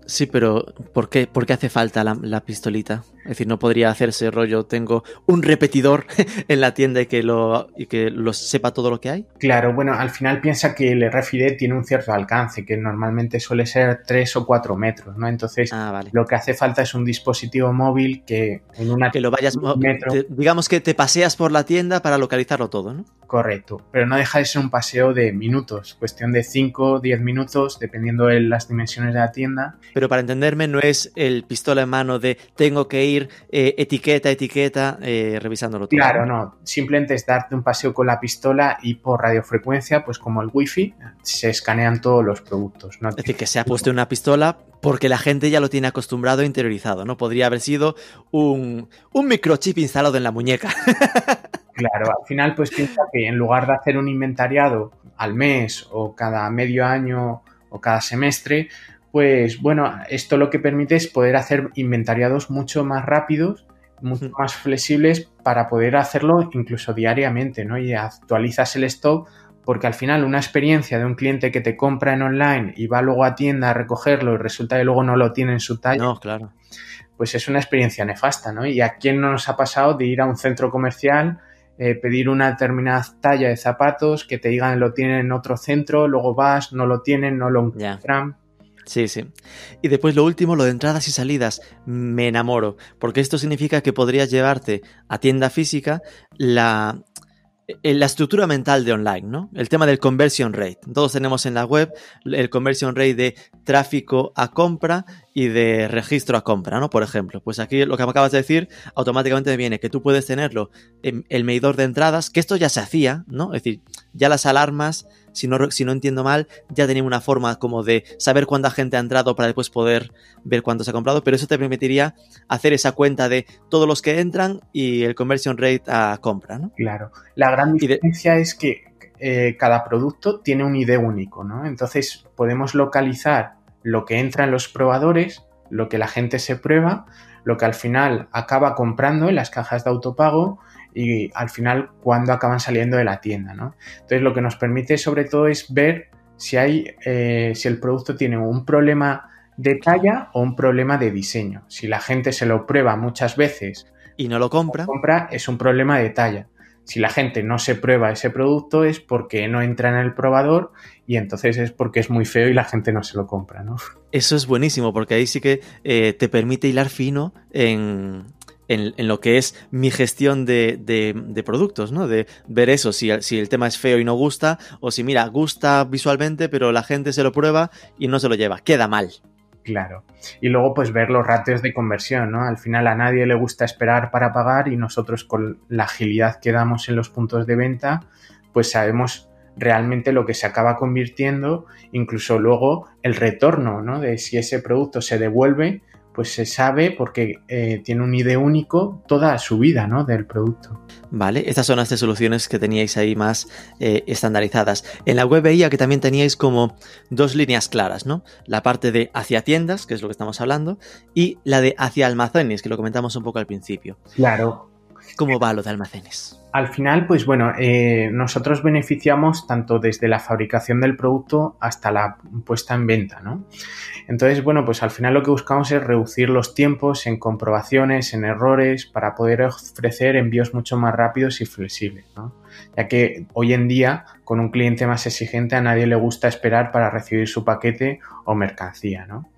Sí, pero ¿por qué, ¿por qué hace falta la, pistolita? Es decir, no podría hacerse rollo, tengo un repetidor en la tienda y que lo, y que lo sepa todo lo que hay. Claro, bueno, al final piensa que el RFID tiene un cierto alcance, que normalmente suele ser 3 o 4 metros, ¿no? Entonces, ah, lo que hace falta es un dispositivo móvil que en una... Que lo vayas... digamos que te paseas por la tienda para localizarlo todo, ¿no? Correcto, pero no deja de ser un paseo de minutos, cuestión de 5 o 10 minutos, dependiendo de las dimensiones de la tienda pero para entenderme no es el pistola en mano de tengo que ir eh, etiqueta, etiqueta, eh, revisándolo todo. Claro, no, simplemente es darte un paseo con la pistola y por radiofrecuencia, pues como el wifi, se escanean todos los productos. Es decir, que se ha puesto una pistola porque la gente ya lo tiene acostumbrado e interiorizado, ¿no? Podría haber sido un, un microchip instalado en la muñeca. Claro, al final pues piensa que en lugar de hacer un inventariado al mes o cada medio año o cada semestre, pues bueno, esto lo que permite es poder hacer inventariados mucho más rápidos, mucho más flexibles para poder hacerlo incluso diariamente, ¿no? Y actualizas el stock porque al final una experiencia de un cliente que te compra en online y va luego a tienda a recogerlo y resulta que luego no lo tiene en su talla. No, claro. Pues es una experiencia nefasta, ¿no? Y a quién no nos ha pasado de ir a un centro comercial, eh, pedir una determinada talla de zapatos, que te digan lo tienen en otro centro, luego vas, no lo tienen, no lo encuentran. Sí, sí. Y después lo último, lo de entradas y salidas. Me enamoro, porque esto significa que podrías llevarte a tienda física la, eh, la estructura mental de online, ¿no? El tema del conversion rate. Todos tenemos en la web el conversion rate de tráfico a compra y de registro a compra, ¿no? Por ejemplo, pues aquí lo que me acabas de decir automáticamente me viene que tú puedes tenerlo en el medidor de entradas, que esto ya se hacía, ¿no? Es decir, ya las alarmas si no, si no entiendo mal, ya tenía una forma como de saber cuánta gente ha entrado para después poder ver cuánto se ha comprado, pero eso te permitiría hacer esa cuenta de todos los que entran y el conversion rate a compra, ¿no? Claro. La gran diferencia es que eh, cada producto tiene un ID único, ¿no? Entonces podemos localizar lo que entra en los probadores, lo que la gente se prueba, lo que al final acaba comprando en las cajas de autopago y al final cuando acaban saliendo de la tienda, ¿no? Entonces lo que nos permite sobre todo es ver si hay, eh, si el producto tiene un problema de talla o un problema de diseño. Si la gente se lo prueba muchas veces y no lo compra, compra es un problema de talla. Si la gente no se prueba ese producto es porque no entra en el probador y entonces es porque es muy feo y la gente no se lo compra, ¿no? Eso es buenísimo porque ahí sí que eh, te permite hilar fino en, en, lo que es mi gestión de, de, productos, ¿no? De ver eso, si, si, el tema es feo y no gusta, o si mira, gusta visualmente, pero la gente se lo prueba y no se lo lleva, queda mal. Claro. Y luego, pues ver los ratios de conversión, ¿no? Al final a nadie le gusta esperar para pagar y nosotros con la agilidad que damos en los puntos de venta, pues sabemos realmente lo que se acaba convirtiendo, incluso luego el retorno, ¿no? De si ese producto se devuelve, pues se sabe porque eh, tiene un ID único toda su vida ¿no? del producto. Vale, estas son las tres soluciones que teníais ahí más eh, estandarizadas. En la web veía que también teníais como dos líneas claras, ¿no? La parte de hacia tiendas, que es lo que estamos hablando, y la de hacia almacenes, que lo comentamos un poco al principio. Claro. ¿Cómo va lo de almacenes? Al final, pues bueno, eh, nosotros beneficiamos tanto desde la fabricación del producto hasta la puesta en venta, ¿no? Entonces, bueno, pues al final lo que buscamos es reducir los tiempos en comprobaciones, en errores, para poder ofrecer envíos mucho más rápidos y flexibles, ¿no? Ya que hoy en día, con un cliente más exigente, a nadie le gusta esperar para recibir su paquete o mercancía, ¿no?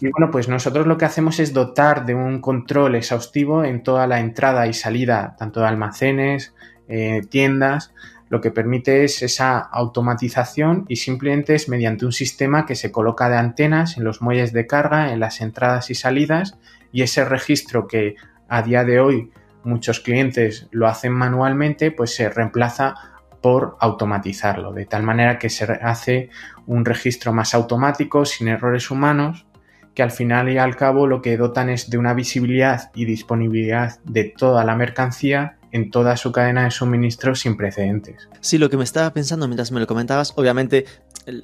Y bueno, pues nosotros lo que hacemos es dotar de un control exhaustivo en toda la entrada y salida, tanto de almacenes, eh, tiendas, lo que permite es esa automatización y simplemente es mediante un sistema que se coloca de antenas en los muelles de carga, en las entradas y salidas y ese registro que a día de hoy muchos clientes lo hacen manualmente, pues se reemplaza por automatizarlo, de tal manera que se hace un registro más automático, sin errores humanos, que al final y al cabo lo que dotan es de una visibilidad y disponibilidad de toda la mercancía en toda su cadena de suministro sin precedentes. Sí, lo que me estaba pensando mientras me lo comentabas, obviamente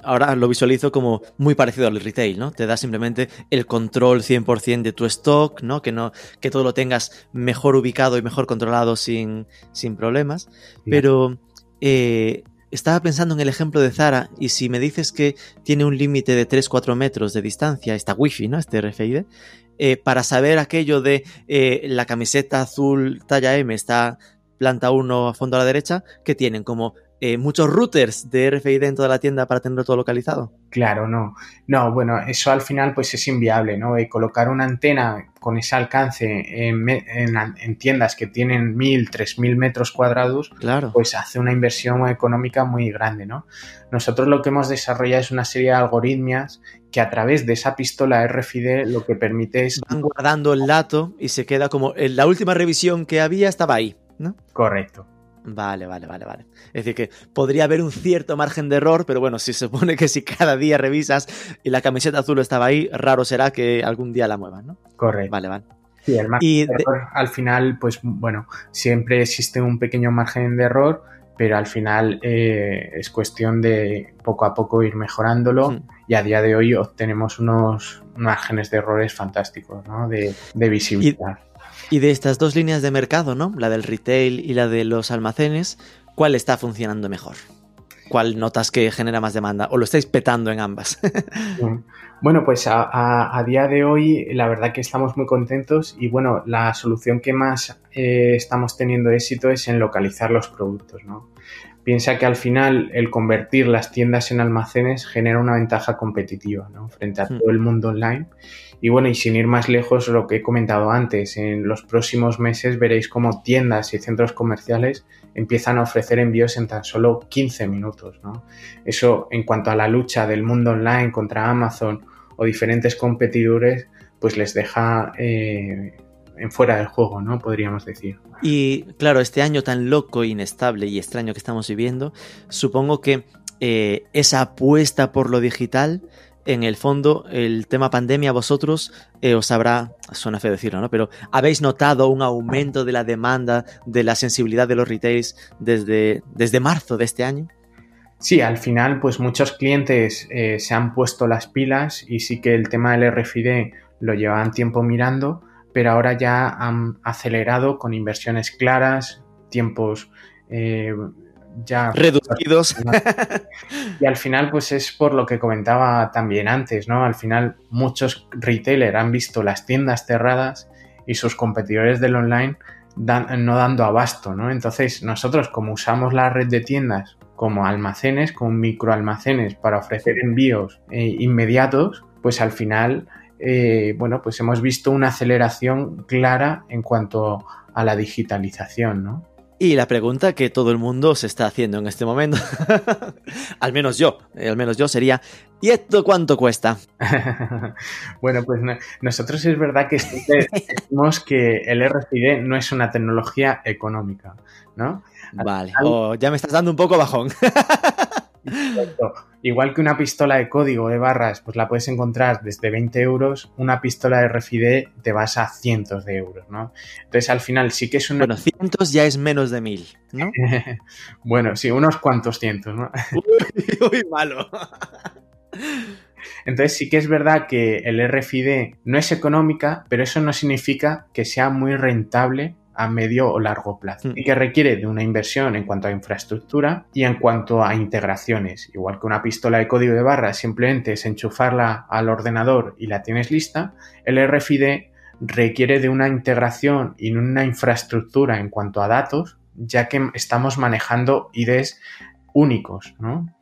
ahora lo visualizo como muy parecido al retail, ¿no? Te da simplemente el control 100% de tu stock, ¿no? Que, no, que todo lo tengas mejor ubicado y mejor controlado sin, sin problemas. Pero eh, estaba pensando en el ejemplo de Zara y si me dices que tiene un límite de 3-4 metros de distancia, esta wifi, ¿no? Este RFID, eh, para saber aquello de eh, la camiseta azul talla M está planta 1 a fondo a la derecha, que tienen como eh, muchos routers de RFID en toda la tienda para tenerlo todo localizado. Claro, no. No, bueno, eso al final pues es inviable, ¿no? Y colocar una antena con ese alcance en, tiendas que tienen mil, tres mil metros cuadrados, claro. pues hace una inversión económica muy grande, ¿no? Nosotros lo que hemos desarrollado es una serie de algoritmias que a través de esa pistola RFID lo que permite es... Van guardando el dato y se queda como... En la última revisión que había estaba ahí, ¿no? Correcto. Vale, vale, vale, vale. Es decir, que podría haber un cierto margen de error, pero bueno, si se supone que si cada día revisas y la camiseta azul estaba ahí, raro será que algún día la muevan, ¿no? Correcto. Vale, vale. Sí, el margen de error, al final, pues bueno, siempre existe un pequeño margen de error, pero al final eh, es cuestión de poco a poco ir mejorándolo hmm. y a día de hoy obtenemos unos márgenes de errores fantásticos, ¿no? De, de visibilidad. Y de estas dos líneas de mercado, ¿no? La del retail y la de los almacenes, ¿cuál está funcionando mejor? ¿Cuál notas que genera más demanda? ¿O lo estáis petando en ambas? bueno, pues a, día de hoy la verdad que estamos muy contentos y bueno, la solución que más eh, estamos teniendo éxito es en localizar los productos, ¿no? Piensa que al final el convertir las tiendas en almacenes genera una ventaja competitiva ¿no? frente a hmm. todo el mundo online y bueno, y sin ir más lejos, lo que he comentado antes, en los próximos meses veréis cómo tiendas y centros comerciales empiezan a ofrecer envíos en tan solo 15 minutos. ¿no? Eso en cuanto a la lucha del mundo online contra Amazon o diferentes competidores, pues les deja eh, en fuera del juego, ¿no? Podríamos decir. Y claro, este año tan loco, inestable y extraño que estamos viviendo, supongo que eh, esa apuesta por lo digital en el fondo, el tema pandemia, vosotros eh, os habrá, suena feo decirlo, ¿no? Pero habéis notado un aumento de la demanda, de la sensibilidad de los retails desde, desde marzo de este año. Sí, al final, pues muchos clientes eh, se han puesto las pilas y sí que el tema del RFID lo llevaban tiempo mirando, pero ahora ya han acelerado con inversiones claras, tiempos eh, ya reducidos. Y al final, pues es por lo que comentaba también antes, ¿no? Al final, muchos retailers han visto las tiendas cerradas y sus competidores del online no dando abasto, ¿no? Entonces, nosotros, como usamos la red de tiendas como almacenes, como microalmacenes para ofrecer envíos eh, inmediatos, pues al final, eh, bueno, pues hemos visto una aceleración clara en cuanto a la digitalización, ¿no? Y la pregunta que todo el mundo se está haciendo en este momento, al menos yo, eh, al menos yo sería, ¿y esto cuánto cuesta? bueno, pues nosotros es verdad que decimos que el RFID no es una tecnología económica, ¿no? Vale, oh, ya me estás dando un poco bajón. Igual que una pistola de código de barras, pues la puedes encontrar desde 20 euros, una pistola de RFID te vas a cientos de euros, ¿no? Entonces al final sí que es una... Bueno, cientos ya es menos de mil, ¿no? bueno, sí, unos cuantos cientos, ¿no? uy, malo. Entonces sí que es verdad que el RFID no es económica, pero eso no significa que sea muy rentable a medio o largo plazo y que requiere de una inversión en cuanto a infraestructura y en cuanto a integraciones. Igual que una pistola de código de barras simplemente es enchufarla al ordenador y la tienes lista, el RFID requiere de una integración y una infraestructura en cuanto a datos, ya que estamos manejando IDs únicos, ¿no?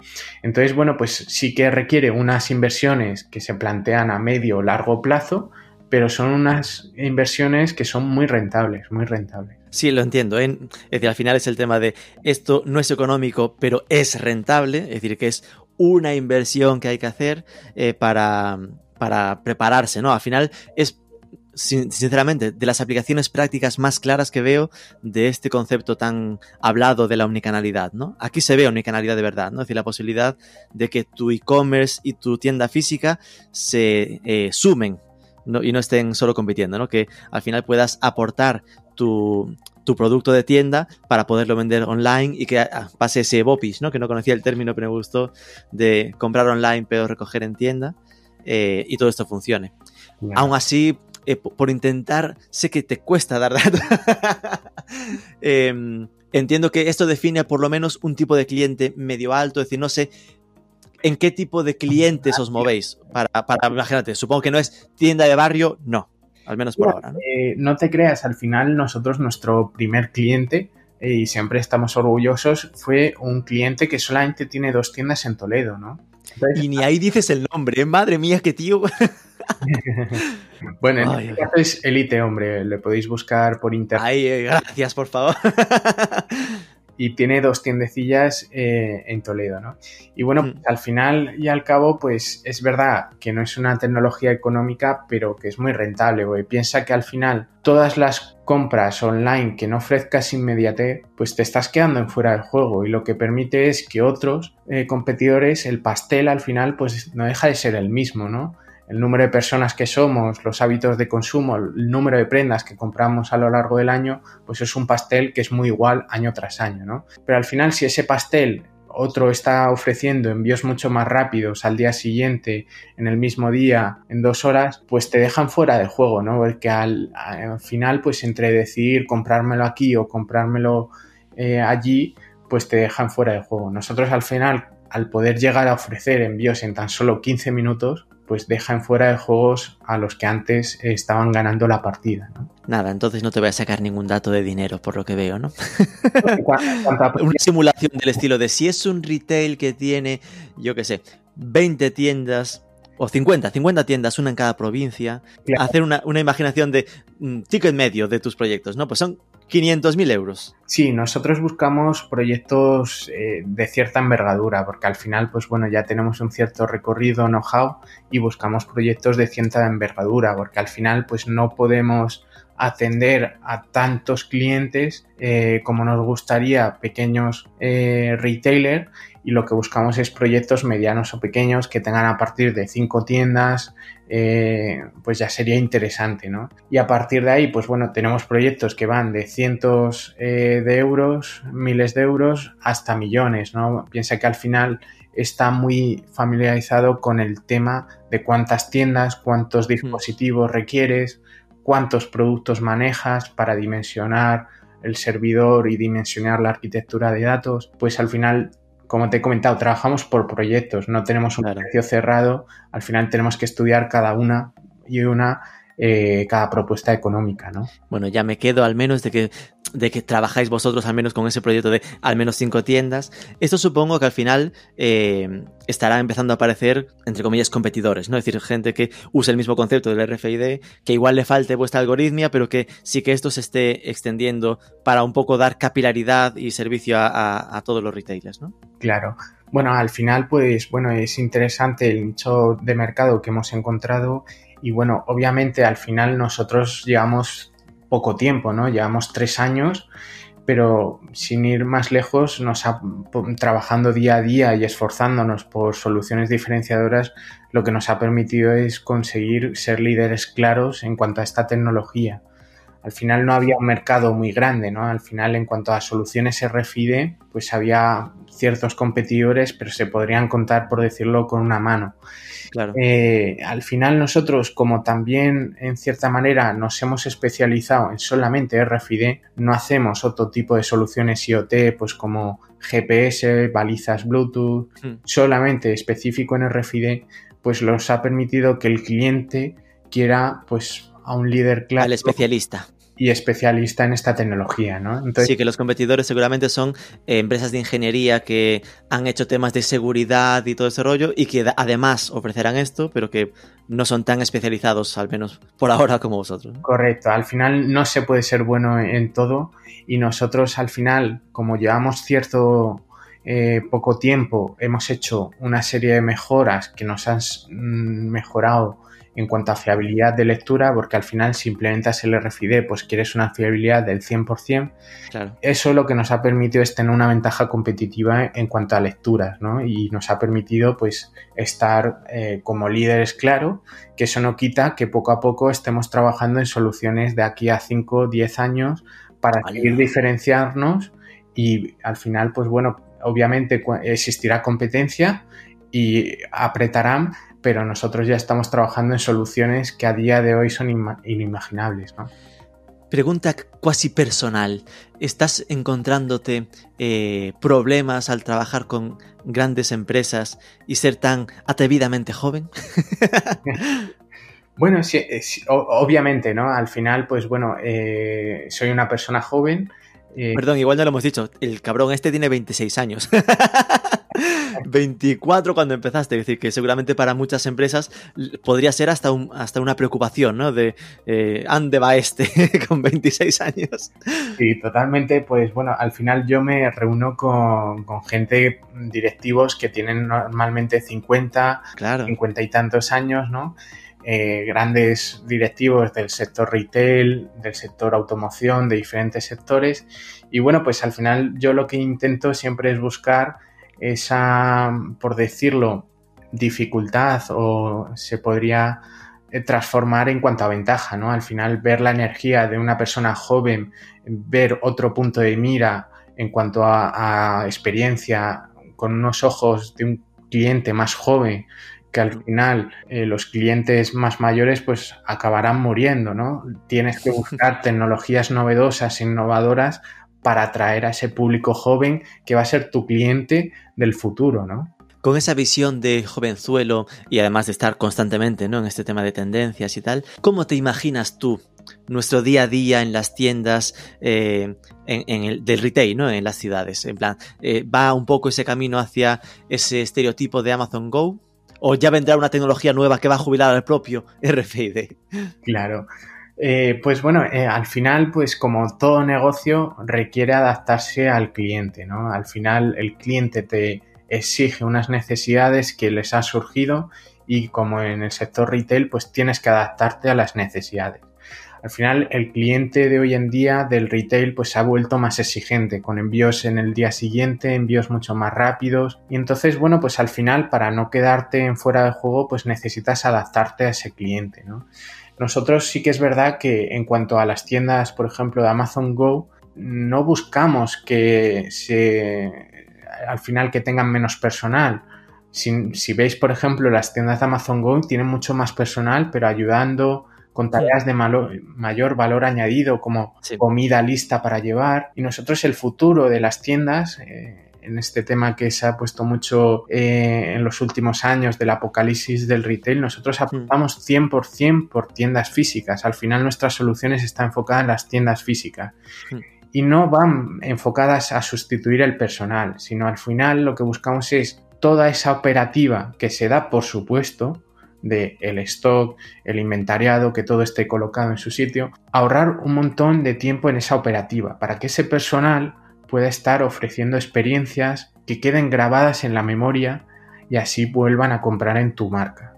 Entonces, bueno, pues sí que requiere unas inversiones que se plantean a medio o largo plazo, pero son unas inversiones que son muy rentables, muy rentables. Sí, lo entiendo. ¿eh? Es decir, al final es el tema de esto no es económico, pero es rentable, es decir, que es una inversión que hay que hacer eh, para, para prepararse, ¿no? Al final es sinceramente, de las aplicaciones prácticas más claras que veo de este concepto tan hablado de la omnicanalidad, ¿no? Aquí se ve omnicanalidad de verdad, ¿no? Es decir, la posibilidad de que tu e-commerce y tu tienda física se eh, sumen y no estén solo compitiendo, ¿no? Que al final puedas aportar tu, producto de tienda para poderlo vender online y que ah, pase ese BOPIS, ¿no? Que no conocía el término, pero me gustó, de comprar online pero recoger en tienda eh, y todo esto funcione. Aún así, eh, por intentar, sé que te cuesta dar datos. Em, entiendo que esto define por lo menos un tipo de cliente medio alto, es decir, no sé en qué tipo de clientes os movéis. Para, para imagínate, supongo que no es tienda de barrio, no, al menos por ahora. ¿no? Eh, no te creas, al final nosotros, nuestro primer cliente, eh, y siempre estamos orgullosos, fue un cliente que solamente tiene dos tiendas en Toledo, ¿no? y ni ahí dices el nombre, madre mía, qué tío. bueno, en este caso es Elite, hombre. Le podéis buscar por internet. Ay, eh, gracias, por favor. y tiene dos tiendecillas eh, en Toledo, ¿no? Y bueno, mm. al final y al cabo, pues es verdad que no es una tecnología económica, pero que es muy rentable, güey. Piensa que al final todas las compras online que no ofrezcas inmediate, pues te estás quedando en fuera del juego y lo que permite es que otros eh, competidores, el pastel al final, pues no deja de ser el mismo, ¿no? El número de personas que somos, los hábitos de consumo, el número de prendas que compramos a lo largo del año, pues es un pastel que es muy igual año tras año, ¿no? Pero al final, si ese pastel otro está ofreciendo envíos mucho más rápidos al día siguiente, en el mismo día, en dos horas, pues te dejan fuera del juego, ¿no? Porque al, final, pues entre decidir comprármelo aquí o comprármelo eh, allí, pues te dejan fuera del juego. Nosotros al final, al poder llegar a ofrecer envíos en tan solo 15 minutos, pues deja en fuera de juegos a los que antes estaban ganando la partida. Nada, entonces no te voy a sacar ningún dato de dinero por lo que veo, ¿no? Una simulación del estilo de si es un retail que tiene, yo qué sé, 20 tiendas o 50, 50 tiendas, una en cada provincia, hacer una, una, imaginación de mm, ticket medio de tus proyectos, ¿no? Pues son 500.000 euros. Sí, nosotros buscamos proyectos eh, de cierta envergadura, porque al final, pues bueno, ya tenemos un cierto recorrido, know-how, y buscamos proyectos de cierta envergadura, porque al final, pues no podemos atender a tantos clientes eh, como nos gustaría pequeños eh, retailers y lo que buscamos es proyectos medianos o pequeños que tengan a partir de cinco tiendas, eh, pues ya sería interesante, ¿no? Y a partir de ahí, pues bueno, tenemos proyectos que van de cientos eh, de euros, miles de euros, hasta millones, ¿no? Piensa que al final está muy familiarizado con el tema de cuántas tiendas, cuántos dispositivos requieres, cuántos productos manejas para dimensionar el servidor y dimensionar la arquitectura de datos, pues al final como te he comentado, trabajamos por proyectos, no tenemos un precio cerrado, al final tenemos que estudiar cada una y una eh, cada propuesta económica, ¿no? Bueno, ya me quedo al menos de que, de que trabajáis vosotros al menos con ese proyecto de al menos cinco tiendas. Esto supongo que al final eh, estará empezando a aparecer, entre comillas, competidores, ¿no? Es decir, gente que usa el mismo concepto del RFID, que igual le falte vuestra algoritmia, pero que sí que esto se esté extendiendo para un poco dar capilaridad y servicio a, a todos los retailers, ¿no? Claro. Bueno, al final, pues, bueno, es interesante el nicho de mercado que hemos encontrado y bueno, obviamente al final nosotros llevamos poco tiempo, ¿no? Llevamos tres años, pero sin ir más lejos, nos ha, trabajando día a día y esforzándonos por soluciones diferenciadoras, lo que nos ha permitido es conseguir ser líderes claros en cuanto a esta tecnología. al final no había un mercado muy grande, ¿no? Al final, en cuanto a soluciones RFID, pues había ciertos competidores, pero se podrían contar, por decirlo, con una mano. Claro. Eh, al final nosotros, como también en cierta manera nos hemos especializado en solamente RFID, no hacemos otro tipo de soluciones IoT, pues como GPS, balizas Bluetooth, Hmm. solamente específico en RFID, pues los ha permitido que el cliente quiera pues a un líder claro Al especialista. Y especialista en esta tecnología, ¿no? Entonces, Sí, que los competidores seguramente son eh, empresas de ingeniería que han hecho temas de seguridad y todo ese rollo y que además ofrecerán esto, pero que no son tan especializados, al menos por ahora, como vosotros. Correcto, al final no se puede ser bueno en todo y nosotros al final, como llevamos cierto eh, poco tiempo, hemos hecho una serie de mejoras que nos han mm, mejorado en cuanto a fiabilidad de lectura, porque al final si implementas el RFID, pues quieres una fiabilidad del 100%, Claro. eso lo que nos ha permitido es tener una ventaja competitiva en cuanto a lecturas, ¿no? Y nos ha permitido, pues, estar eh, como líderes, claro, que eso no quita que poco a poco estemos trabajando en soluciones de aquí a 5 o 10 años para seguir diferenciarnos y al final, pues bueno, obviamente existirá competencia y apretarán, pero nosotros ya estamos trabajando en soluciones que a día de hoy son inimaginables, ¿no? Pregunta cuasi personal. ¿Estás encontrándote eh, problemas al trabajar con grandes empresas y ser tan atrevidamente joven? Bueno, sí, eh, sí, obviamente, ¿no? Al final, pues bueno, eh, soy una persona joven. eh, Perdón, igual no lo hemos dicho. El cabrón este tiene 26 años. 24 cuando empezaste, es decir, que seguramente para muchas empresas podría ser hasta, un, hasta una preocupación, ¿no? De, eh, ¿ande va este con 26 años? Sí, totalmente. Pues bueno, al final yo me reúno con, con gente, directivos que tienen normalmente 50, Claro. 50 y tantos años, ¿no? Eh, grandes directivos del sector retail, del sector automoción, de diferentes sectores. Y bueno, pues al final yo lo que intento siempre es buscar esa, por decirlo, dificultad o se podría eh, transformar en cuanto a ventaja, ¿no? Al final ver la energía de una persona joven, ver otro punto de mira en cuanto a, a experiencia con unos ojos de un cliente más joven que al final eh, los clientes más mayores pues acabarán muriendo, ¿no? Tienes que buscar tecnologías novedosas, innovadoras para atraer a ese público joven que va a ser tu cliente del futuro, ¿no? Con esa visión de jovenzuelo y además de estar constantemente ¿no? en este tema de tendencias y tal, ¿cómo te imaginas tú nuestro día a día en las tiendas eh, en, en el, del retail, ¿no? en las ciudades? En plan, eh, ¿va un poco ese camino hacia ese estereotipo de Amazon Go? ¿O ya vendrá una tecnología nueva que va a jubilar al propio RFID? Claro. Eh, pues bueno, eh, al final, pues como todo negocio, requiere adaptarse al cliente, ¿no? Al final, el cliente te exige unas necesidades que les han surgido y como en el sector retail, pues tienes que adaptarte a las necesidades. Al final, el cliente de hoy en día del retail pues se ha vuelto más exigente, con envíos en el día siguiente, envíos mucho más rápidos. Y entonces, bueno, pues al final, para no quedarte en fuera del juego, pues necesitas adaptarte a ese cliente, ¿no? Nosotros sí que es verdad que en cuanto a las tiendas, por ejemplo, de Amazon Go, no buscamos que se al final que tengan menos personal. Si, si veis, por ejemplo, las tiendas de Amazon Go tienen mucho más personal, pero ayudando con tareas de malo, mayor valor añadido, como Sí. comida lista para llevar. Y nosotros el futuro de las tiendas, eh, en este tema que se ha puesto mucho eh, en los últimos años del apocalipsis del retail, nosotros apostamos 100% por tiendas físicas. Al final nuestras soluciones están enfocadas en las tiendas físicas. Mm. Y no van enfocadas a sustituir el personal, sino al final lo que buscamos es toda esa operativa que se da, por supuesto, de el stock, el inventariado, que todo esté colocado en su sitio, ahorrar un montón de tiempo en esa operativa para que ese personal pueda estar ofreciendo experiencias que queden grabadas en la memoria y así vuelvan a comprar en tu marca.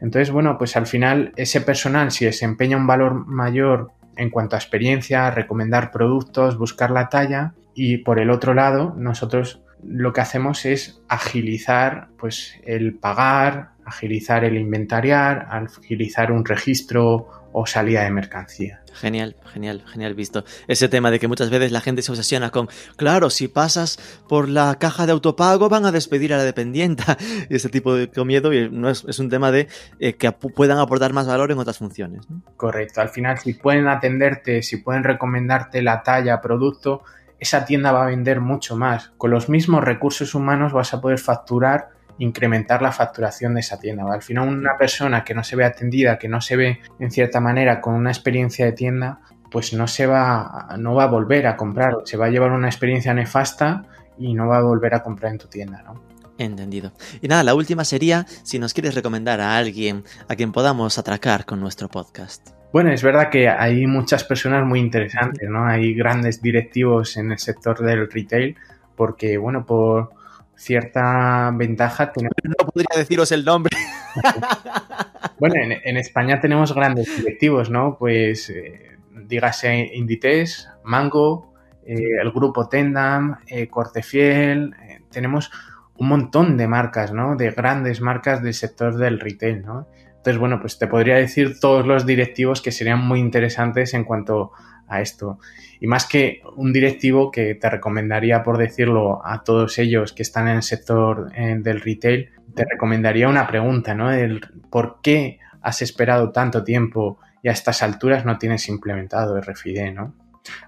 Entonces, bueno, pues al final ese personal si desempeña un valor mayor en cuanto a experiencia, recomendar productos, buscar la talla y por el otro lado nosotros lo que hacemos es agilizar pues el pagar, agilizar el inventariar, agilizar un registro o salida de mercancía. Genial, genial, genial visto. Ese tema de que muchas veces la gente se obsesiona con, claro, si pasas por la caja de autopago van a despedir a la dependienta. Y ese tipo de miedo y no es, un tema de eh, que puedan aportar más valor en otras funciones. Correcto. Al final, si pueden atenderte, si pueden recomendarte la talla, producto, esa tienda va a vender mucho más. Con los mismos recursos humanos vas a poder facturar incrementar la facturación de esa tienda. Al final una persona que no se ve atendida, que no se ve en cierta manera con una experiencia de tienda, pues no se va, no va a volver a comprar, se va a llevar una experiencia nefasta y no va a volver a comprar en tu tienda, ¿no? Entendido. Y nada, la última sería si nos quieres recomendar a alguien a quien podamos atracar con nuestro podcast. Bueno, es verdad que hay muchas personas muy interesantes, ¿no? Hay grandes directivos en el sector del retail porque, bueno, por, cierta ventaja. No podría deciros el nombre. bueno, en, España tenemos grandes directivos, ¿no? Pues eh, dígase Inditex, Mango, eh, el grupo Tendam, eh, Cortefiel, tenemos un montón de marcas, ¿no? De grandes marcas del sector del retail, ¿no? Entonces, bueno, pues te podría decir todos los directivos que serían muy interesantes en cuanto a esto. Y más que un directivo que te recomendaría, por decirlo, a todos ellos que están en el sector eh, del retail, te recomendaría una pregunta, ¿no? El por qué has esperado tanto tiempo y a estas alturas no tienes implementado RFID, ¿no?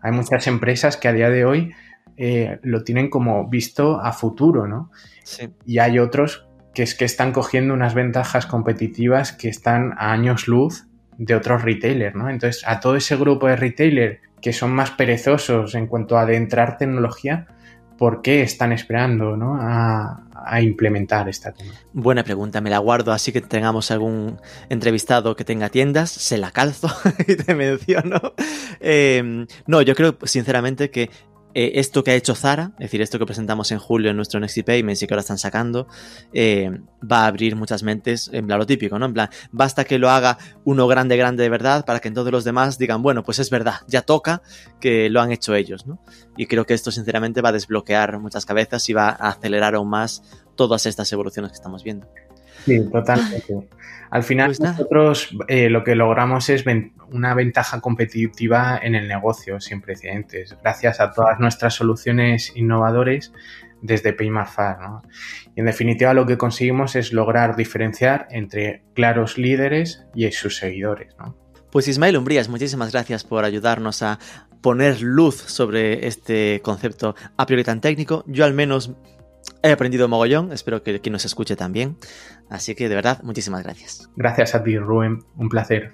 Hay muchas empresas que a día de hoy eh, lo tienen como visto a futuro, ¿no? Y hay otros que es que están cogiendo unas ventajas competitivas que están a años luz de otros retailers, ¿no? Entonces, a todo ese grupo de retailers que son más perezosos en cuanto a adentrar tecnología, ¿por qué están esperando ¿no? a, implementar esta tema? Buena pregunta, me la guardo así que tengamos algún entrevistado que tenga tiendas, se la calzo y te menciono. Eh, no, yo creo sinceramente que eh, esto que ha hecho Zara, es decir, esto que presentamos en julio en nuestro Next Payments y que ahora están sacando, eh, va a abrir muchas mentes en plan lo típico, ¿no? En plan, basta que lo haga uno grande, grande de verdad para que todos los demás digan, bueno, pues es verdad, ya toca que lo han hecho ellos, ¿no? Y creo que esto sinceramente va a desbloquear muchas cabezas y va a acelerar aún más todas estas evoluciones que estamos viendo. Sí, totalmente. Al final pues nosotros eh, lo que logramos es una ventaja competitiva en el negocio sin precedentes, gracias a todas nuestras soluciones innovadoras desde Paymafar. ¿no? Y en definitiva lo que conseguimos es lograr diferenciar entre claros líderes y sus seguidores. ¿no? Pues Ismael Umbrías, muchísimas gracias por ayudarnos a poner luz sobre este concepto a priori tan técnico. Yo al menos He aprendido mogollón, espero que quien nos escuche también. Así que de verdad, muchísimas gracias. Gracias a ti, Rubén. Un placer.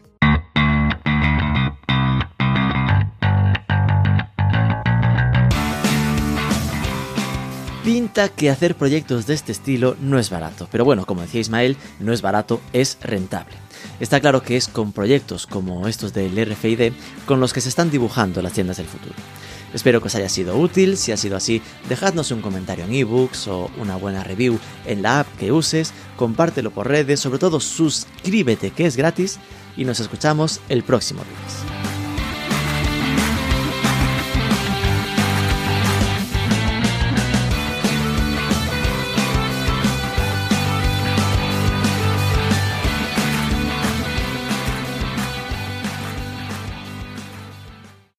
Pinta que hacer proyectos de este estilo no es barato, pero bueno, como decía Ismael, no es barato, es rentable. Está claro que es con proyectos como estos del RFID con los que se están dibujando las tiendas del futuro. Espero que os haya sido útil, si ha sido así, dejadnos un comentario en ebooks o una buena review en la app que uses, compártelo por redes, sobre todo suscríbete que es gratis. Y nos escuchamos el próximo lunes.